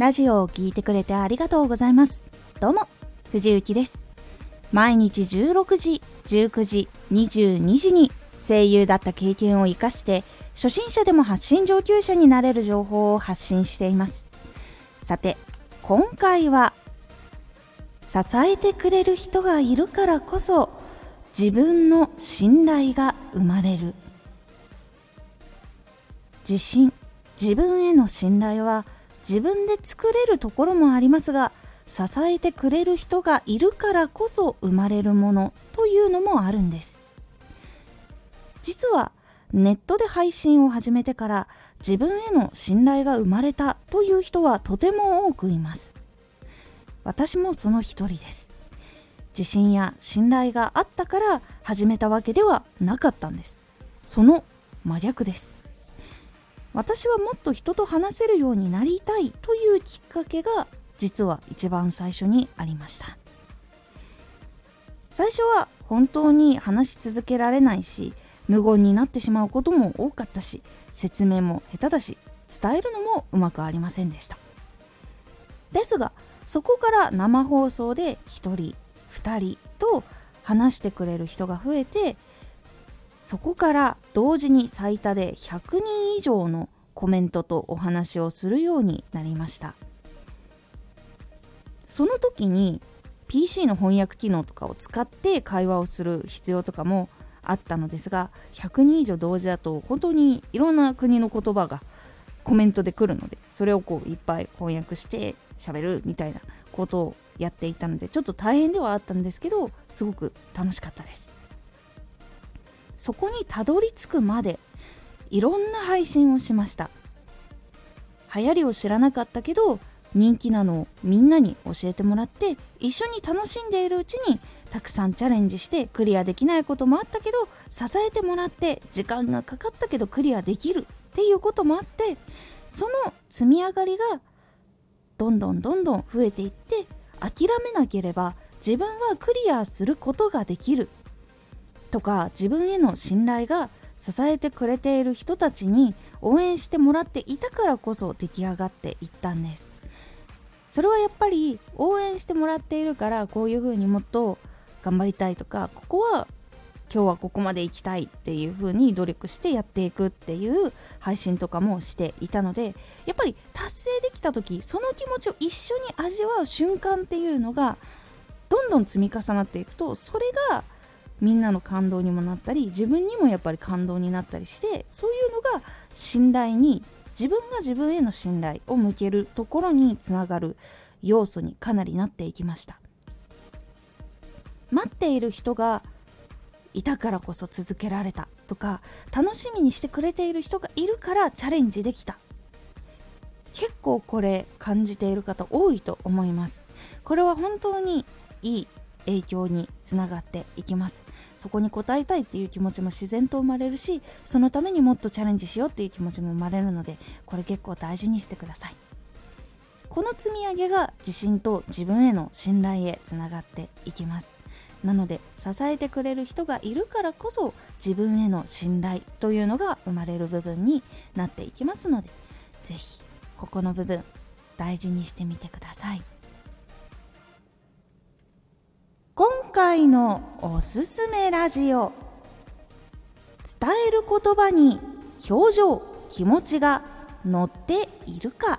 ラジオを聴いてくれてありがとうございます。どうも藤幸です。毎日16時19時22時に声優だった経験を生かして初心者でも発信上級者になれる情報を発信しています。さて今回は支えてくれる人がいるからこそ自分の信頼が生まれる。自信自分への信頼は自分で作れるところもありますが支えてくれる人がいるからこそ生まれるものというのもあるんです。実はネットで配信を始めてから自分への信頼が生まれたという人はとても多くいます。私もその一人です。自信や信頼があったから始めたわけではなかったんです。その真逆です。私はもっと人と話せるようになりたいというきっかけが実は一番最初にありました。最初は本当に話し続けられないし無言になってしまうことも多かったし説明も下手だし伝えるのもうまくありませんでした。ですがそこから生放送で1人2人と話してくれる人が増えてそこから同時に最多で100人以上のコメントとお話をするようになりました。その時に PC の翻訳機能とかを使って会話をする必要とかもあったのですが100人以上同時だと本当にいろんな国の言葉がコメントで来るのでそれをこういっぱい翻訳して喋るみたいなことをやっていたのでちょっと大変ではあったんですけどすごく楽しかったです。そこにたどり着くまでいろんな配信をしました。流行りを知らなかったけど人気なのをみんなに教えてもらって一緒に楽しんでいるうちにたくさんチャレンジしてクリアできないこともあったけど支えてもらって時間がかかったけどクリアできるっていうこともあってその積み上がりがどんどんどんどん増えていって諦めなければ自分はクリアすることができる。とか自分への信頼が支えてくれている人たちに応援してもらっていたからこそ出来上がっていったんです。それはやっぱり応援してもらっているからこういう風にもっと頑張りたいとかここは今日はここまで行きたいっていう風に努力してやっていくっていう配信とかもしていたのでやっぱり達成できた時その気持ちを一緒に味わう瞬間っていうのがどんどん積み重なっていくとそれがみんなの感動にもなったり自分にもやっぱり感動になったりしてそういうのが信頼に自分が自分への信頼を向けるところにつながる要素にかなりなっていきました。待っている人がいたからこそ続けられたとか楽しみにしてくれている人がいるからチャレンジできた。結構これ感じている方多いと思います。これは本当にいい影響につながっていきます。そこに応えたいっていう気持ちも自然と生まれるしそのためにもっとチャレンジしようっていう気持ちも生まれるのでこれ結構大事にしてください。この積み上げが自信と自分への信頼へつながっていきます。なので支えてくれる人がいるからこそ自分への信頼というのが生まれる部分になっていきますので是非ここの部分大事にしてみてください。回のおすすめラジオ。伝える言葉に表情気持ちが乗っているか。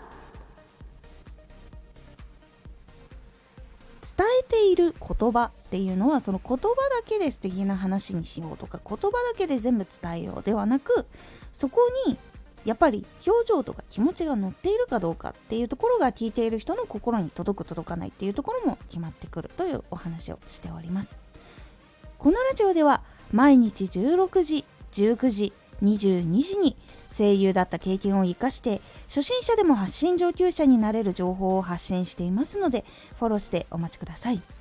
伝えている言葉っていうのはその言葉だけで素敵な話にしようとか言葉だけで全部伝えようではなくそこにやっぱり表情とか気持ちが乗っているかどうかっていうところが聞いている人の心に届く届かないっていうところも決まってくるというお話をしております。このラジオでは毎日16時19時22時に声優だった経験を生かして初心者でも発信上級者になれる情報を発信していますのでフォローしてお待ちください。